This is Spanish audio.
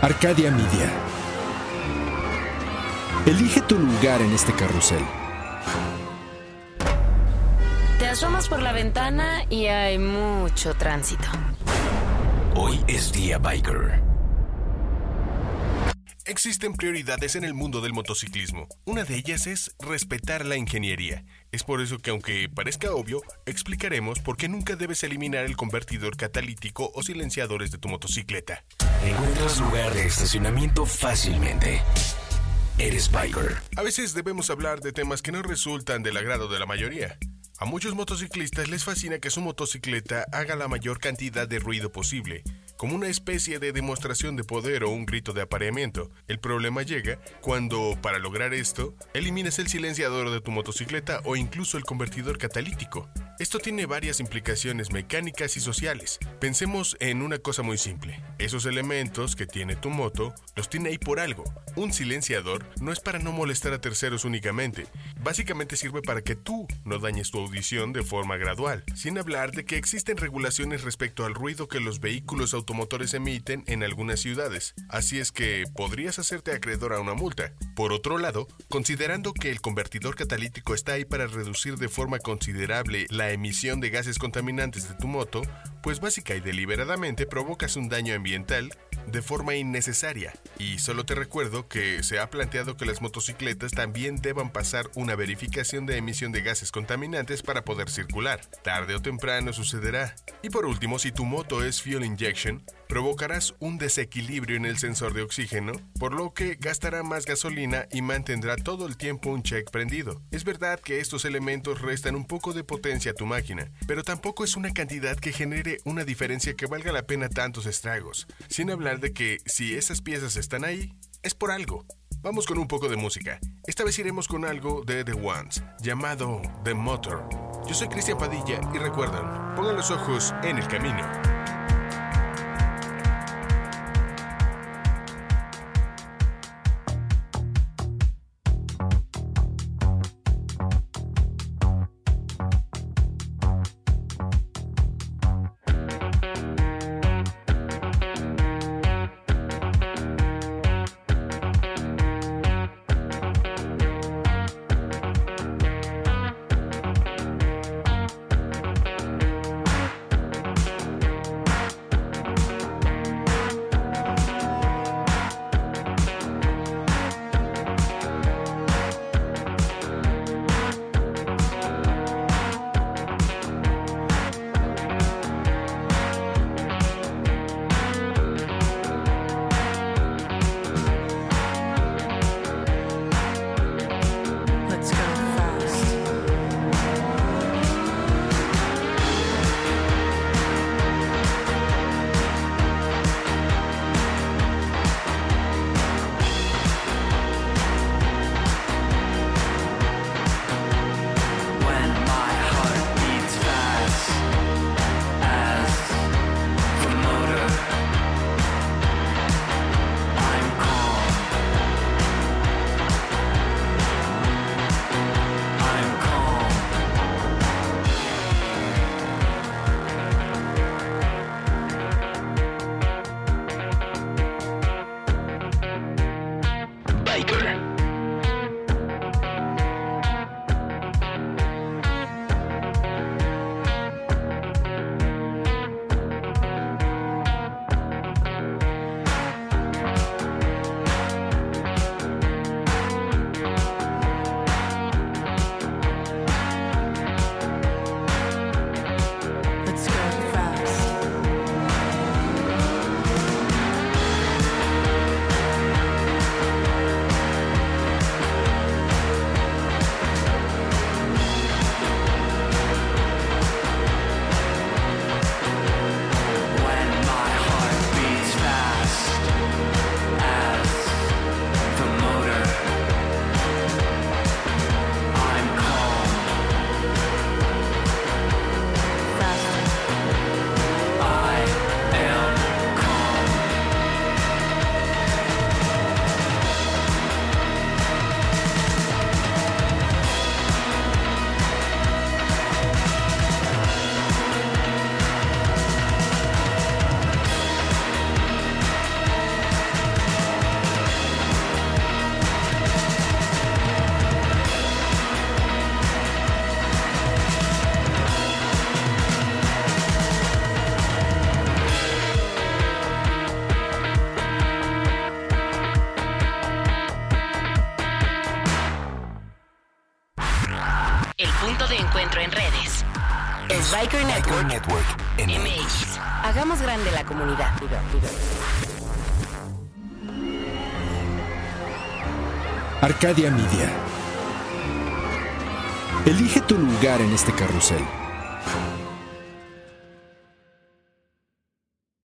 Arcadia Media. Elige tu lugar en este carrusel. Te asomas por la ventana y hay mucho tránsito. Hoy es día biker. Existen prioridades en el mundo del motociclismo. Una de ellas es respetar la ingeniería. Es por eso que aunque parezca obvio, explicaremos por qué nunca debes eliminar el convertidor catalítico o silenciadores de tu motocicleta. Encuentras lugar de estacionamiento fácilmente. Eres biker. A veces debemos hablar de temas que no resultan del agrado de la mayoría. A muchos motociclistas les fascina que su motocicleta haga la mayor cantidad de ruido posible, como una especie de demostración de poder o un grito de apareamiento. El problema llega cuando, para lograr esto, elimines el silenciador de tu motocicleta o incluso el convertidor catalítico. Esto tiene varias implicaciones mecánicas y sociales. Pensemos en una cosa muy simple. Esos elementos que tiene tu moto los tiene ahí por algo. Un silenciador no es para no molestar a terceros únicamente. Básicamente sirve para que tú no dañes tu audición de forma gradual, sin hablar de que existen regulaciones respecto al ruido que los vehículos automotores emiten en algunas ciudades. Así es que podrías hacerte acreedor a una multa. Por otro lado, considerando que el convertidor catalítico está ahí para reducir de forma considerable la emisión de gases contaminantes de tu moto, pues básica y deliberadamente provocas un daño ambiental de forma innecesaria. Y solo te recuerdo que se ha planteado que las motocicletas también deban pasar una verificación de emisión de gases contaminantes para poder circular. Tarde o temprano sucederá. Y por último, si tu moto es fuel injection, provocarás un desequilibrio en el sensor de oxígeno, por lo que gastará más gasolina y mantendrá todo el tiempo un check prendido. Es verdad que estos elementos restan un poco de potencia a tu máquina, pero tampoco es una cantidad que genere una diferencia que valga la pena tantos estragos, sin hablar de que si esas piezas están ahí, es por algo. Vamos con un poco de música. Esta vez iremos con algo de The Ones, llamado The Motor. Yo soy Cristian Padilla y recuerden, pongan los ojos en el camino. Punto de encuentro en redes. Es Biker Biker Network Network. MX. Hagamos grande la comunidad. Arcadia Media. Elige tu lugar en este carrusel.